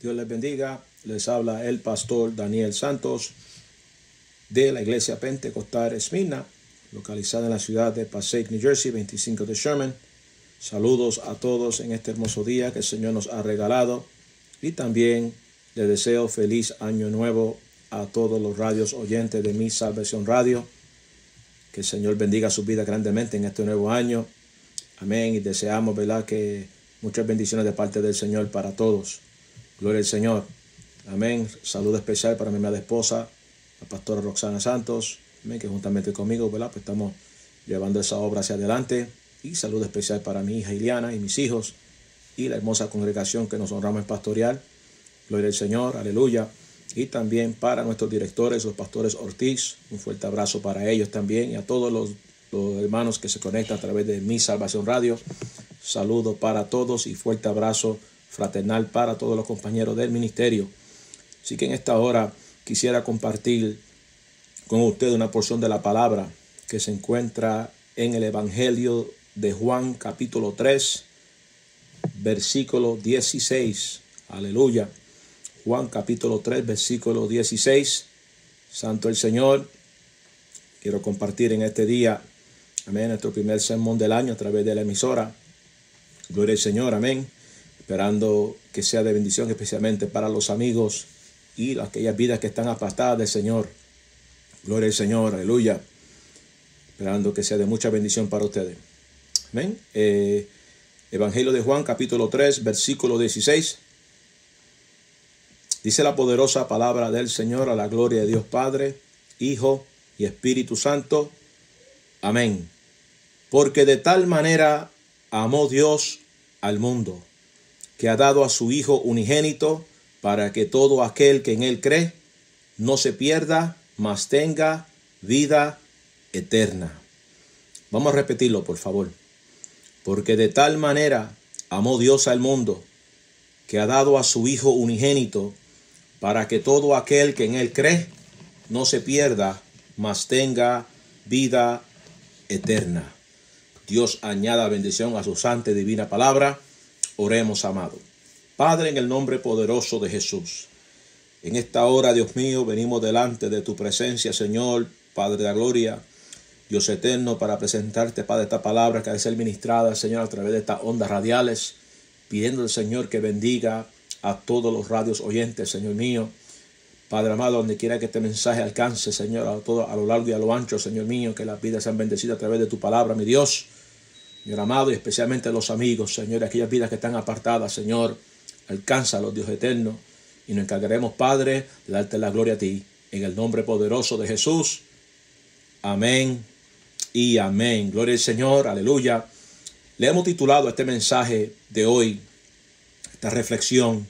Dios les bendiga. Les habla el pastor Daniel Santos de la iglesia Pentecostal Esmina, localizada en la ciudad de Passaic, New Jersey, 25 de Sherman. Saludos a todos en este hermoso día que el Señor nos ha regalado y también les deseo feliz año nuevo a todos los radios oyentes de mi Salvación Radio. Que el Señor bendiga su vida grandemente en este nuevo año. Amén. Y deseamos, ¿verdad? Que muchas bendiciones de parte del Señor para todos. Gloria al Señor. Amén. Saludo especial para mi amada esposa, la pastora Roxana Santos. Amén. Que juntamente conmigo, ¿verdad? Pues estamos llevando esa obra hacia adelante. Y saludo especial para mi hija Iliana y mis hijos y la hermosa congregación que nos honramos en pastoral. Gloria al Señor. Aleluya. Y también para nuestros directores, los pastores Ortiz. Un fuerte abrazo para ellos también y a todos los los hermanos que se conectan a través de Mi Salvación Radio. Saludo para todos y fuerte abrazo fraternal para todos los compañeros del ministerio. Así que en esta hora quisiera compartir con ustedes una porción de la palabra que se encuentra en el Evangelio de Juan capítulo 3, versículo 16. Aleluya. Juan capítulo 3, versículo 16. Santo el Señor. Quiero compartir en este día Amén. Nuestro primer sermón del año a través de la emisora. Gloria al Señor. Amén. Esperando que sea de bendición especialmente para los amigos y aquellas vidas que están apartadas del Señor. Gloria al Señor. Aleluya. Esperando que sea de mucha bendición para ustedes. Amén. Eh, Evangelio de Juan capítulo 3 versículo 16. Dice la poderosa palabra del Señor a la gloria de Dios Padre, Hijo y Espíritu Santo. Amén. Porque de tal manera amó Dios al mundo, que ha dado a su Hijo unigénito, para que todo aquel que en él cree no se pierda, mas tenga vida eterna. Vamos a repetirlo, por favor. Porque de tal manera amó Dios al mundo, que ha dado a su Hijo unigénito, para que todo aquel que en él cree no se pierda, mas tenga vida eterna. Dios añada bendición a su santa y divina palabra. Oremos, amado. Padre, en el nombre poderoso de Jesús. En esta hora, Dios mío, venimos delante de tu presencia, Señor, Padre de la gloria, Dios eterno, para presentarte, Padre, esta palabra que ha de ser ministrada, Señor, a través de estas ondas radiales, pidiendo al Señor que bendiga a todos los radios oyentes, Señor mío, Padre amado, donde quiera que este mensaje alcance, Señor, a todo a lo largo y a lo ancho, Señor mío, que las vidas sean bendecidas a través de tu palabra, mi Dios. Señor amado, y especialmente los amigos, Señor, aquellas vidas que están apartadas, Señor, alcánzalos, Dios eterno, y nos encargaremos, Padre, de darte la gloria a ti, en el nombre poderoso de Jesús. Amén y amén. Gloria al Señor, aleluya. Le hemos titulado este mensaje de hoy, esta reflexión,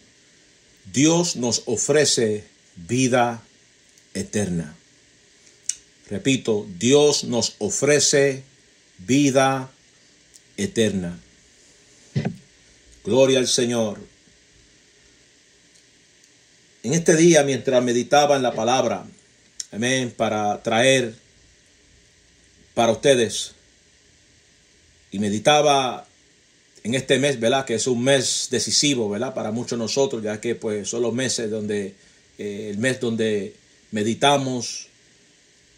Dios nos ofrece vida eterna. Repito, Dios nos ofrece vida eterna. Gloria al Señor. En este día, mientras meditaba en la palabra, amén, para traer para ustedes, y meditaba en este mes, ¿verdad? Que es un mes decisivo, ¿verdad? Para muchos de nosotros, ya que pues son los meses donde eh, el mes donde meditamos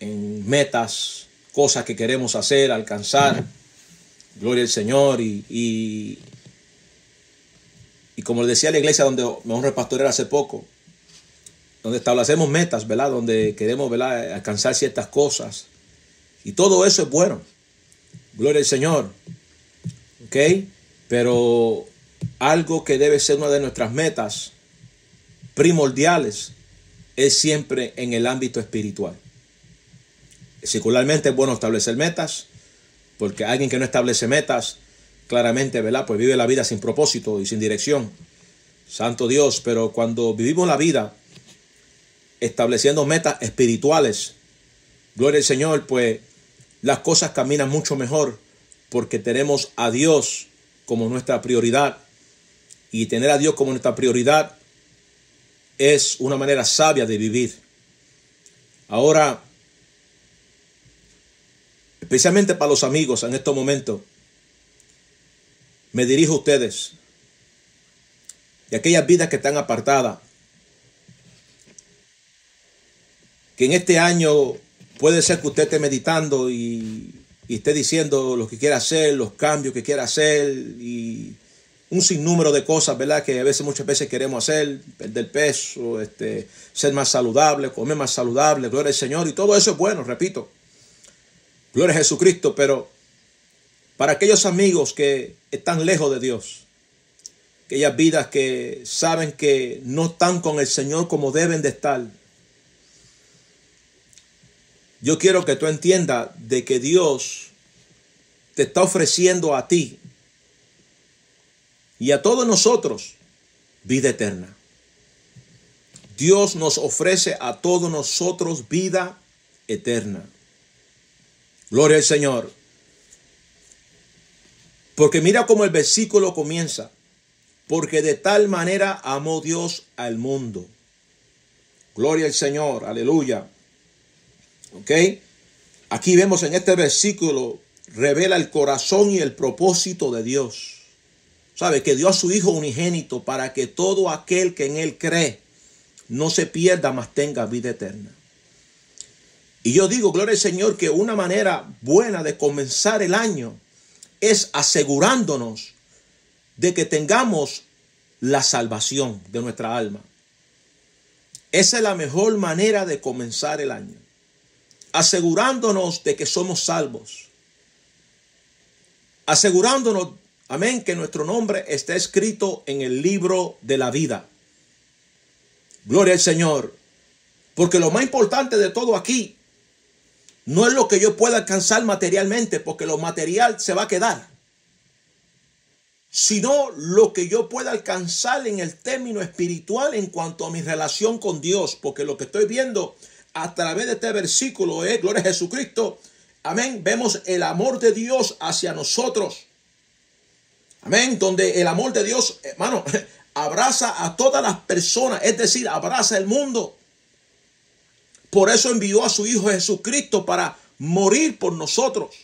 en metas, cosas que queremos hacer, alcanzar. Gloria al Señor. Y, y, como decía la iglesia donde me honra pastorear hace poco, donde establecemos metas, ¿verdad? Donde queremos, ¿verdad? Alcanzar ciertas cosas. Y todo eso es bueno. Gloria al Señor. ¿Ok? Pero algo que debe ser una de nuestras metas primordiales es siempre en el ámbito espiritual. Secularmente es bueno establecer metas, porque alguien que no establece metas, claramente, ¿verdad? Pues vive la vida sin propósito y sin dirección. Santo Dios, pero cuando vivimos la vida estableciendo metas espirituales, gloria al Señor, pues las cosas caminan mucho mejor porque tenemos a Dios como nuestra prioridad. Y tener a Dios como nuestra prioridad es una manera sabia de vivir. Ahora, especialmente para los amigos en estos momentos, me dirijo a ustedes. y aquellas vidas que están apartadas. Que en este año puede ser que usted esté meditando y, esté diciendo lo que quiere hacer, los cambios que quiere hacer y un sinnúmero de cosas, ¿verdad? Que a veces, muchas veces queremos hacer, perder peso, este, ser más saludable, comer más saludable, gloria al Señor, y todo eso es bueno, repito. Gloria a Jesucristo, pero para aquellos amigos que están lejos de Dios, aquellas vidas que saben que no están con el Señor como deben de estar, yo quiero que tú entiendas de que Dios te está ofreciendo a ti y a todos nosotros vida eterna. Dios nos ofrece a todos nosotros vida eterna. Gloria al Señor. Porque mira cómo el versículo comienza. Porque de tal manera amó Dios al mundo. Gloria al Señor. Aleluya. ¿Ok? Aquí vemos en este versículo, revela el corazón y el propósito de Dios. ¿Sabe? Que dio a su Hijo unigénito para que todo aquel que en Él cree no se pierda, mas tenga vida eterna. Y yo digo, gloria al Señor, que una manera buena de comenzar el año es asegurándonos de que tengamos la salvación de nuestra alma. Esa es la mejor manera de comenzar el año. Asegurándonos de que somos salvos. Asegurándonos Amén, que nuestro nombre está escrito en el libro de la vida. Gloria al Señor. Porque lo más importante de todo aquí no es lo que yo pueda alcanzar materialmente, porque lo material se va a quedar, sino lo que yo pueda alcanzar en el término espiritual en cuanto a mi relación con Dios, porque lo que estoy viendo a través de este versículo es, gloria a Jesucristo, amén, vemos el amor de Dios hacia nosotros. Amén. Donde el amor de Dios, hermano, abraza a todas las personas, es decir, abraza el mundo. Por eso envió a su Hijo Jesucristo para morir por nosotros.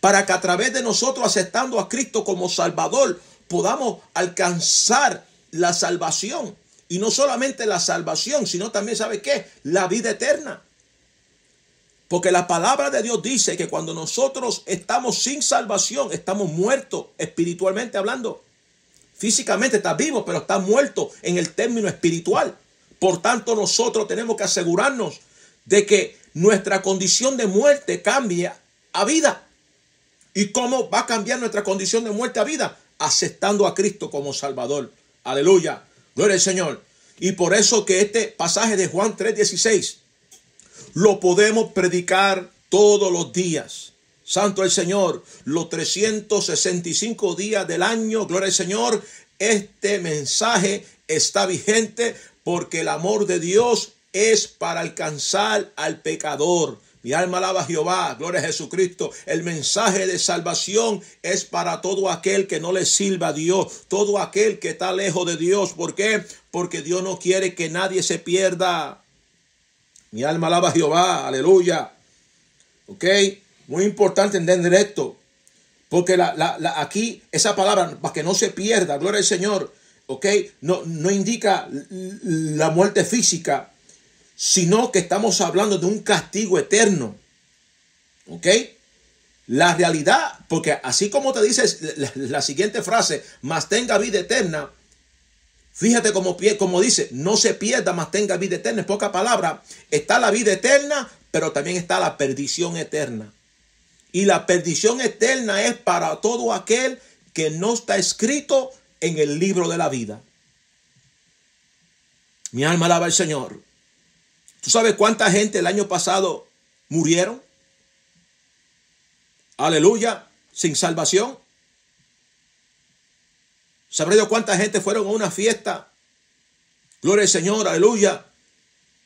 Para que a través de nosotros, aceptando a Cristo como Salvador, podamos alcanzar la salvación. Y no solamente la salvación, sino también, ¿sabe qué? La vida eterna. Porque la palabra de Dios dice que cuando nosotros estamos sin salvación, estamos muertos espiritualmente hablando. Físicamente está vivo, pero está muerto en el término espiritual. Por tanto, nosotros tenemos que asegurarnos de que nuestra condición de muerte cambie a vida. ¿Y cómo va a cambiar nuestra condición de muerte a vida? Aceptando a Cristo como Salvador. Aleluya. Gloria al Señor. Y por eso que este pasaje de Juan 3:16 lo podemos predicar todos los días. Santo el Señor, los 365 días del año, gloria al Señor, este mensaje está vigente porque el amor de Dios es para alcanzar al pecador. Mi alma alaba a Jehová, gloria a Jesucristo. El mensaje de salvación es para todo aquel que no le sirva a Dios, todo aquel que está lejos de Dios. ¿Por qué? Porque Dios no quiere que nadie se pierda. Mi alma alaba a Jehová, aleluya. ¿Ok? Muy importante entender esto. Porque la, aquí esa palabra, para que no se pierda, gloria al Señor, ¿ok? No, no indica la muerte física, sino que estamos hablando de un castigo eterno. ¿Ok? La realidad, porque así como te dices la, la siguiente frase, más tenga vida eterna, Fíjate como, como dice, no se pierda, más tenga vida eterna. En poca palabra, está la vida eterna, pero también está la perdición eterna. Y la perdición eterna es para todo aquel que no está escrito en el libro de la vida. Mi alma alaba al Señor. ¿Tú sabes cuánta gente el año pasado murieron? Aleluya, sin salvación. ¿Sabré de cuánta gente fueron a una fiesta? Gloria al Señor, aleluya.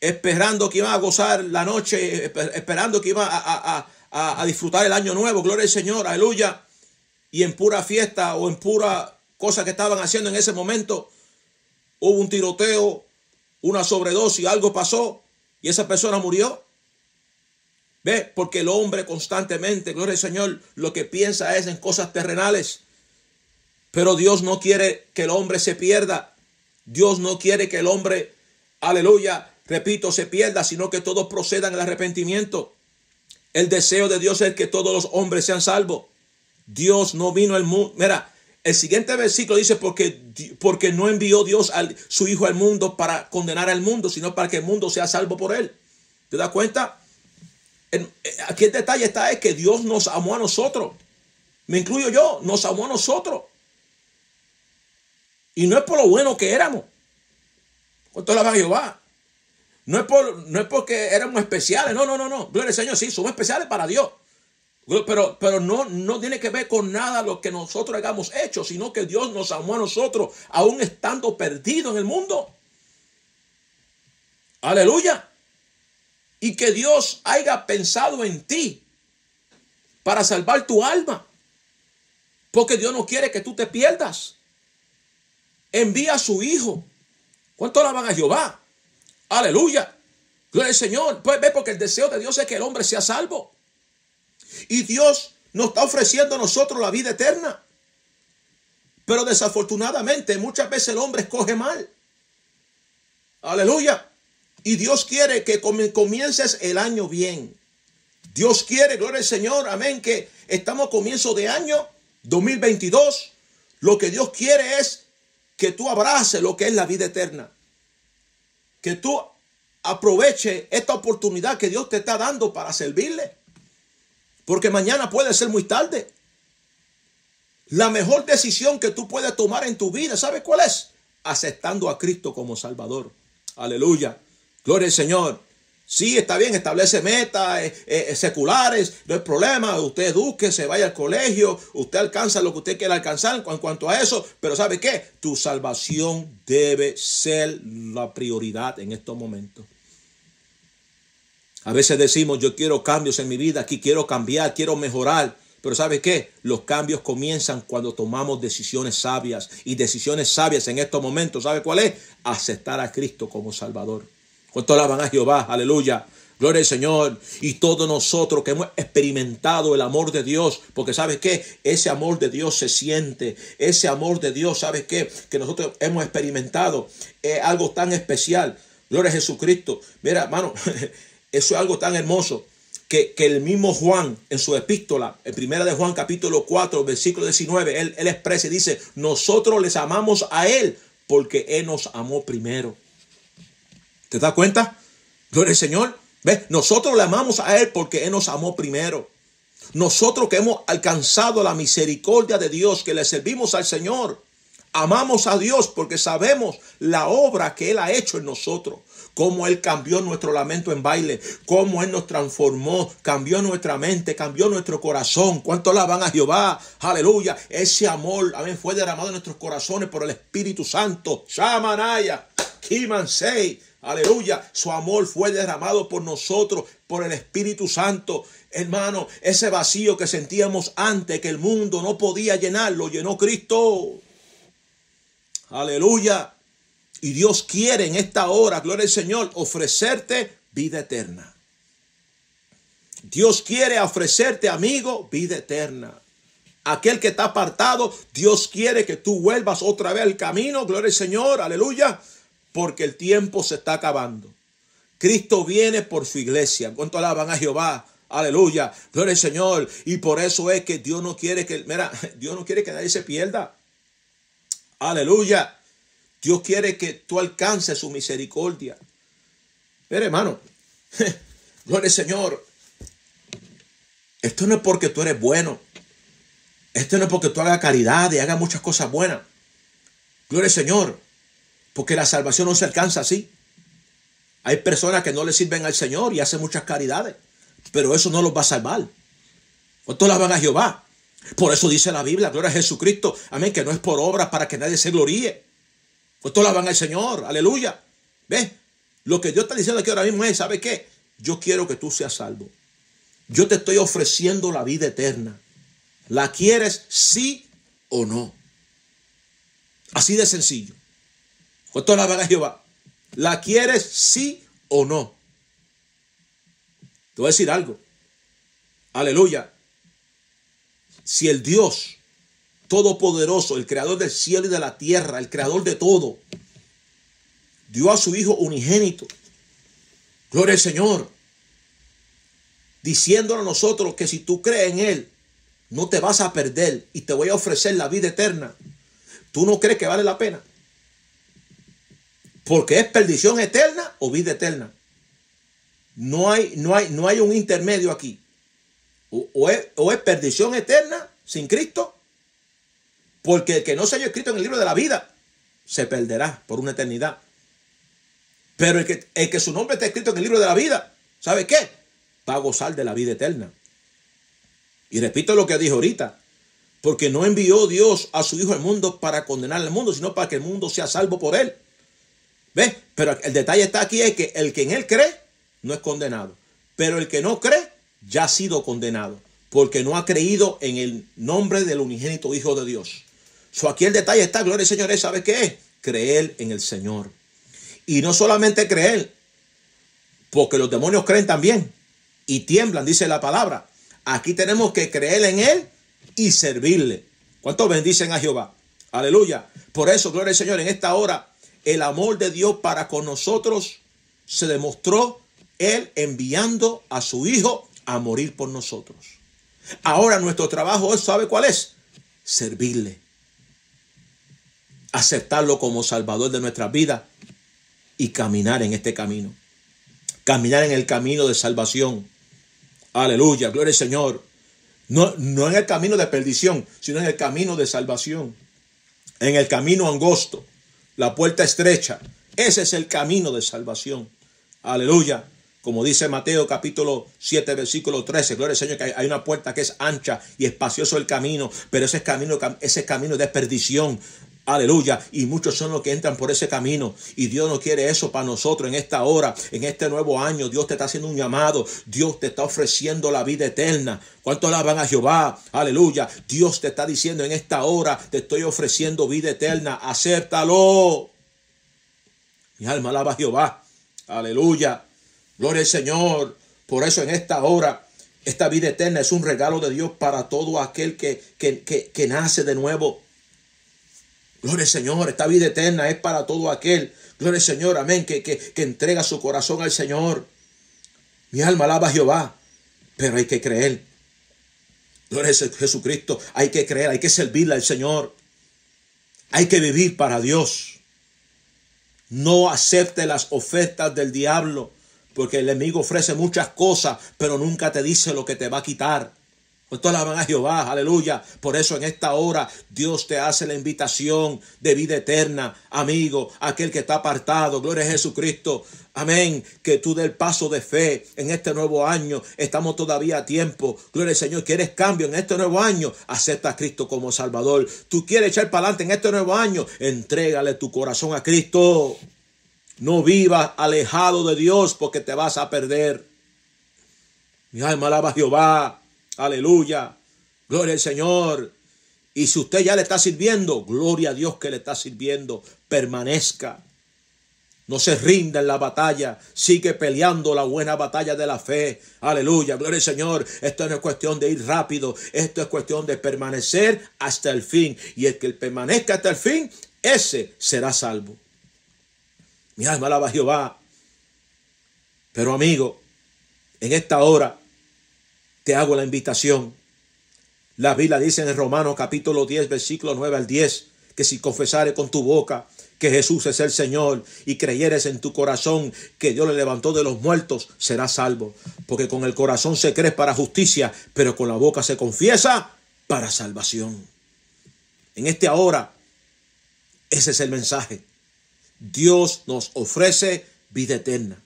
Esperando que iban a gozar la noche, esperando que iban a, disfrutar el año nuevo. Gloria al Señor, aleluya. Y en pura fiesta o en pura cosa que estaban haciendo en ese momento, hubo un tiroteo, una sobredosis, algo pasó y esa persona murió. ¿Ve? Porque el hombre constantemente, gloria al Señor, lo que piensa es en cosas terrenales. Pero Dios no quiere que el hombre se pierda. Dios no quiere que el hombre, aleluya, repito, se pierda, sino que todos procedan al arrepentimiento. El deseo de Dios es que todos los hombres sean salvos. Dios no vino al mundo. Mira, el siguiente versículo dice, porque, porque no envió Dios a su Hijo al mundo para condenar al mundo, sino para que el mundo sea salvo por él. ¿Te das cuenta? Eh, aquí el detalle está es que Dios nos amó a nosotros. Me incluyo yo, nos amó a nosotros. Y no es por lo bueno que éramos. ¿Cuánto la va a Jehová? No es, por, no es porque éramos especiales. No, no, no, no. Gloria al Señor, sí, somos especiales para Dios. Pero, pero no, no tiene que ver con nada lo que nosotros hayamos hecho, sino que Dios nos amó a nosotros, aún estando perdidos en el mundo. Aleluya. Y que Dios haya pensado en ti para salvar tu alma. Porque Dios no quiere que tú te pierdas. Envía a su Hijo. ¿Cuánto la van a Jehová? Aleluya. Gloria al Señor. Pues ve, porque el deseo de Dios es que el hombre sea salvo. Y Dios nos está ofreciendo a nosotros la vida eterna. Pero desafortunadamente muchas veces el hombre escoge mal. Aleluya. Y Dios quiere que comiences el año bien. Dios quiere, gloria al Señor, amén, que estamos a comienzo de año 2022. Lo que Dios quiere es que tú abraces lo que es la vida eterna. Que tú aproveche esta oportunidad que Dios te está dando para servirle. Porque mañana puede ser muy tarde. La mejor decisión que tú puedes tomar en tu vida, ¿sabes cuál es? Aceptando a Cristo como Salvador. Aleluya. Gloria al Señor. Sí, está bien, establece metas eh, eh, seculares, no hay problema. Usted eduque, se vaya al colegio, usted alcanza lo que usted quiera alcanzar en cuanto a eso. Pero ¿sabe qué? Tu salvación debe ser la prioridad en estos momentos. A veces decimos, yo quiero cambios en mi vida, aquí quiero cambiar, quiero mejorar. Pero ¿sabe qué? Los cambios comienzan cuando tomamos decisiones sabias. Y decisiones sabias en estos momentos, ¿sabe cuál es? Aceptar a Cristo como Salvador. ¿Cuánto alaban a Jehová? Aleluya. Gloria al Señor. Y todos nosotros que hemos experimentado el amor de Dios, porque ¿sabe qué? Ese amor de Dios se siente. Ese amor de Dios, ¿sabe qué? Que nosotros hemos experimentado. Es algo tan especial. Gloria a Jesucristo. Mira, hermano, Eso es algo tan hermoso que, el mismo Juan en su epístola, en primera de Juan capítulo 4, versículo 19, él, expresa y dice, nosotros les amamos a Él porque Él nos amó primero. ¿Te das cuenta? Gloria al Señor. ¿Ves? Nosotros le amamos a Él porque Él nos amó primero. Nosotros que hemos alcanzado la misericordia de Dios, que le servimos al Señor, amamos a Dios porque sabemos la obra que Él ha hecho en nosotros cómo Él cambió nuestro lamento en baile, cómo Él nos transformó, cambió nuestra mente, cambió nuestro corazón. ¿Cuánto alaban a Jehová? Aleluya. Ese amor, amén, fue derramado en nuestros corazones por el Espíritu Santo. Shamanaya, Kimansei. Aleluya. Su amor fue derramado por nosotros, por el Espíritu Santo. Hermano, ese vacío que sentíamos antes, que el mundo no podía llenar, lo llenó Cristo. Aleluya. Y Dios quiere en esta hora, gloria al Señor, ofrecerte vida eterna. Dios quiere ofrecerte, amigo, vida eterna. Aquel que está apartado, Dios quiere que tú vuelvas otra vez al camino, gloria al Señor, aleluya, porque el tiempo se está acabando. Cristo viene por su iglesia. ¿Cuánto alaban a Jehová? Aleluya. Gloria al Señor. Y por eso es que Dios no quiere que, mira, Dios no quiere que nadie se pierda. Aleluya. Dios quiere que tú alcances su misericordia. Pero hermano, gloria al Señor. Esto no es porque tú eres bueno. Esto no es porque tú hagas caridad y hagas muchas cosas buenas. Gloria al Señor. Porque la salvación no se alcanza así. Hay personas que no le sirven al Señor y hacen muchas caridades. Pero eso no los va a salvar. ¿Cuánto la van a Jehová? Por eso dice la Biblia, gloria a Jesucristo. Amén, que no es por obras para que nadie se gloríe. Pues todos van al Señor, aleluya. ¿Ves? Lo que Dios está diciendo aquí ahora mismo es, ¿sabe qué? Yo quiero que tú seas salvo. Yo te estoy ofreciendo la vida eterna. ¿La quieres sí o no? Así de sencillo. ¿Cuánto la a Jehová? ¿La quieres sí o no? Te voy a decir algo. Aleluya. Si el Dios todopoderoso, el creador del cielo y de la tierra, el creador de todo, dio a su Hijo unigénito. Gloria al Señor. Diciéndole a nosotros que si tú crees en Él, no te vas a perder y te voy a ofrecer la vida eterna. ¿Tú no crees que vale la pena? Porque es perdición eterna o vida eterna. No hay, no hay, no hay un intermedio aquí. O, es, o, es, perdición eterna sin Cristo. Porque el que no se haya escrito en el libro de la vida se perderá por una eternidad. Pero el que, el que su nombre está escrito en el libro de la vida, ¿sabe qué? Va a gozar de la vida eterna. Y repito lo que dijo ahorita. Porque no envió Dios a su Hijo al mundo para condenar al mundo, sino para que el mundo sea salvo por él. ¿Ves? Pero el detalle está aquí es que el que en él cree no es condenado. Pero el que no cree ya ha sido condenado. Porque no ha creído en el nombre del unigénito Hijo de Dios. So, aquí el detalle está, gloria al Señor, ¿sabe qué es? Creer en el Señor. Y no solamente creer, porque los demonios creen también y tiemblan, dice la palabra. Aquí tenemos que creer en Él y servirle. ¿Cuántos bendicen a Jehová? Aleluya. Por eso, gloria al Señor, en esta hora, el amor de Dios para con nosotros se demostró Él enviando a su Hijo a morir por nosotros. Ahora nuestro trabajo es, ¿sabe cuál es? Servirle. Aceptarlo como Salvador de nuestra vida y caminar en este camino. Caminar en el camino de salvación. Aleluya, gloria al Señor. No, no en el camino de perdición, sino en el camino de salvación. En el camino angosto, la puerta estrecha. Ese es el camino de salvación. Aleluya. Como dice Mateo capítulo 7, versículo 13, gloria al Señor, que hay una puerta que es ancha y espacioso el camino, pero ese camino, ese camino de perdición. Aleluya. Y muchos son los que entran por ese camino. Y Dios no quiere eso para nosotros en esta hora, en este nuevo año. Dios te está haciendo un llamado. Dios te está ofreciendo la vida eterna. ¿Cuántos alaban a Jehová? Aleluya. Dios te está diciendo en esta hora, te estoy ofreciendo vida eterna. Acéptalo. Mi alma alaba a Jehová. Aleluya. Gloria al Señor. Por eso en esta hora esta vida eterna es un regalo de Dios para todo aquel que, que, que nace de nuevo Gloria al Señor, esta vida eterna es para todo aquel. Gloria al Señor, amén, que, que, entrega su corazón al Señor. Mi alma alaba a Jehová, pero hay que creer. Gloria a Jesucristo, hay que creer, hay que servirle al Señor. Hay que vivir para Dios. No acepte las ofertas del diablo, porque el enemigo ofrece muchas cosas, pero nunca te dice lo que te va a quitar. Esto alaban a Jehová, aleluya. Por eso en esta hora Dios te hace la invitación de vida eterna, amigo, aquel que está apartado. Gloria a Jesucristo. Amén. Que tú del paso de fe en este nuevo año. Estamos todavía a tiempo. Gloria al Señor. ¿Quieres cambio en este nuevo año? Acepta a Cristo como Salvador. ¿Tú quieres echar para adelante en este nuevo año? Entrégale tu corazón a Cristo. No vivas alejado de Dios porque te vas a perder. Mi alma alaba a Jehová. Aleluya. Gloria al Señor. Y si usted ya le está sirviendo, gloria a Dios que le está sirviendo. Permanezca. No se rinda en la batalla. Sigue peleando la buena batalla de la fe. Aleluya. Gloria al Señor. Esto no es cuestión de ir rápido. Esto es cuestión de permanecer hasta el fin. Y el que permanezca hasta el fin, ese será salvo. Mi alma alaba a Jehová. Pero amigo, en esta hora te hago la invitación. La Biblia dice en Romanos capítulo 10, versículo 9 al 10, que si confesares con tu boca que Jesús es el Señor y creyeres en tu corazón que Dios le levantó de los muertos, serás salvo. Porque con el corazón se cree para justicia, pero con la boca se confiesa para salvación. En este ahora, ese es el mensaje. Dios nos ofrece vida eterna.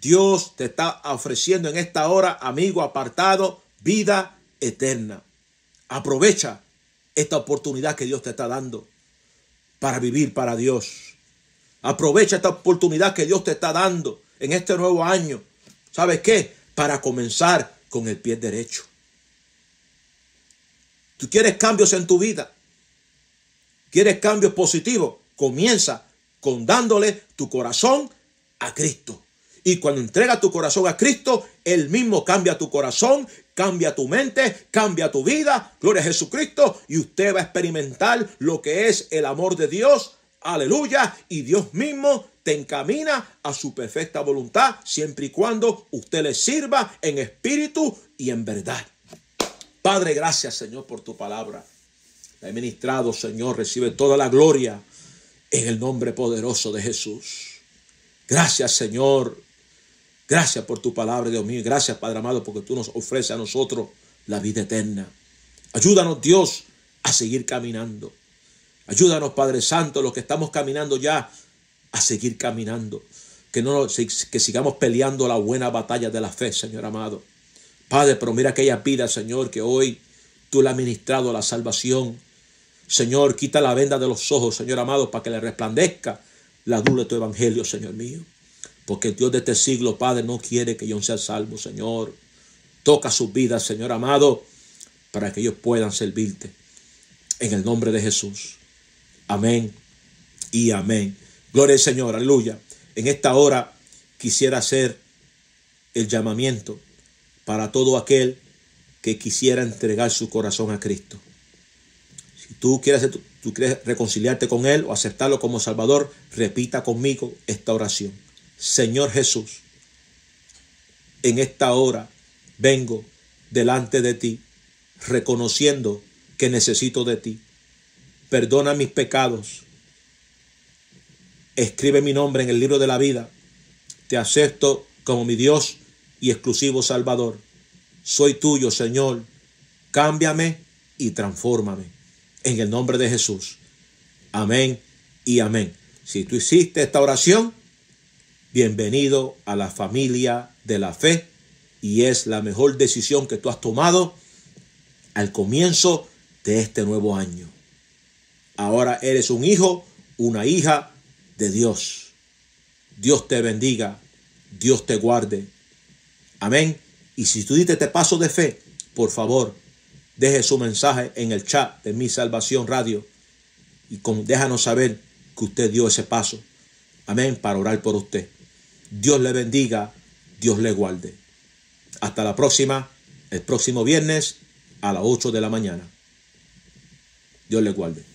Dios te está ofreciendo en esta hora, amigo apartado, vida eterna. Aprovecha esta oportunidad que Dios te está dando para vivir para Dios. Aprovecha esta oportunidad que Dios te está dando en este nuevo año. ¿Sabes qué? Para comenzar con el pie derecho. ¿Tú quieres cambios en tu vida? ¿Quieres cambios positivos? Comienza con dándole tu corazón a Cristo. Y cuando entrega tu corazón a Cristo, Él mismo cambia tu corazón, cambia tu mente, cambia tu vida, gloria a Jesucristo, y usted va a experimentar lo que es el amor de Dios, aleluya, y Dios mismo te encamina a su perfecta voluntad, siempre y cuando usted le sirva en espíritu y en verdad. Padre, gracias Señor por tu palabra. La he ministrado, Señor, recibe toda la gloria en el nombre poderoso de Jesús. Gracias, Señor. Gracias por tu palabra, Dios mío. Gracias, Padre amado, porque tú nos ofreces a nosotros la vida eterna. Ayúdanos, Dios, a seguir caminando. Ayúdanos, Padre Santo, los que estamos caminando ya, a seguir caminando. Que, no, que sigamos peleando la buena batalla de la fe, Señor amado. Padre, pero mira aquella vida, Señor, que hoy tú le has ministrado la salvación. Señor, quita la venda de los ojos, Señor amado, para que le resplandezca la luz de tu evangelio, Señor mío. Porque el Dios de este siglo, Padre, no quiere que yo sea salvo, Señor. Toca sus vidas, Señor amado, para que ellos puedan servirte. En el nombre de Jesús. Amén y amén. Gloria al Señor, aleluya. En esta hora quisiera hacer el llamamiento para todo aquel que quisiera entregar su corazón a Cristo. Si tú tú quieres reconciliarte con Él o aceptarlo como Salvador, repita conmigo esta oración. Señor Jesús, en esta hora vengo delante de ti, reconociendo que necesito de ti. Perdona mis pecados. Escribe mi nombre en el libro de la vida. Te acepto como mi Dios y exclusivo Salvador. Soy tuyo, Señor. Cámbiame y transfórmame. En el nombre de Jesús. Amén y amén. Si tú hiciste esta oración, bienvenido a la familia de la fe y es la mejor decisión que tú has tomado al comienzo de este nuevo año. Ahora eres un hijo, una hija de Dios. Dios te bendiga, Dios te guarde. Amén. Y si tú diste este paso de fe, por favor, deje su mensaje en el chat de Mi Salvación Radio y déjanos saber que usted dio ese paso. Amén. Para orar por usted. Dios le bendiga, Dios le guarde. Hasta la próxima, el próximo viernes a las 8 de la mañana. Dios le guarde.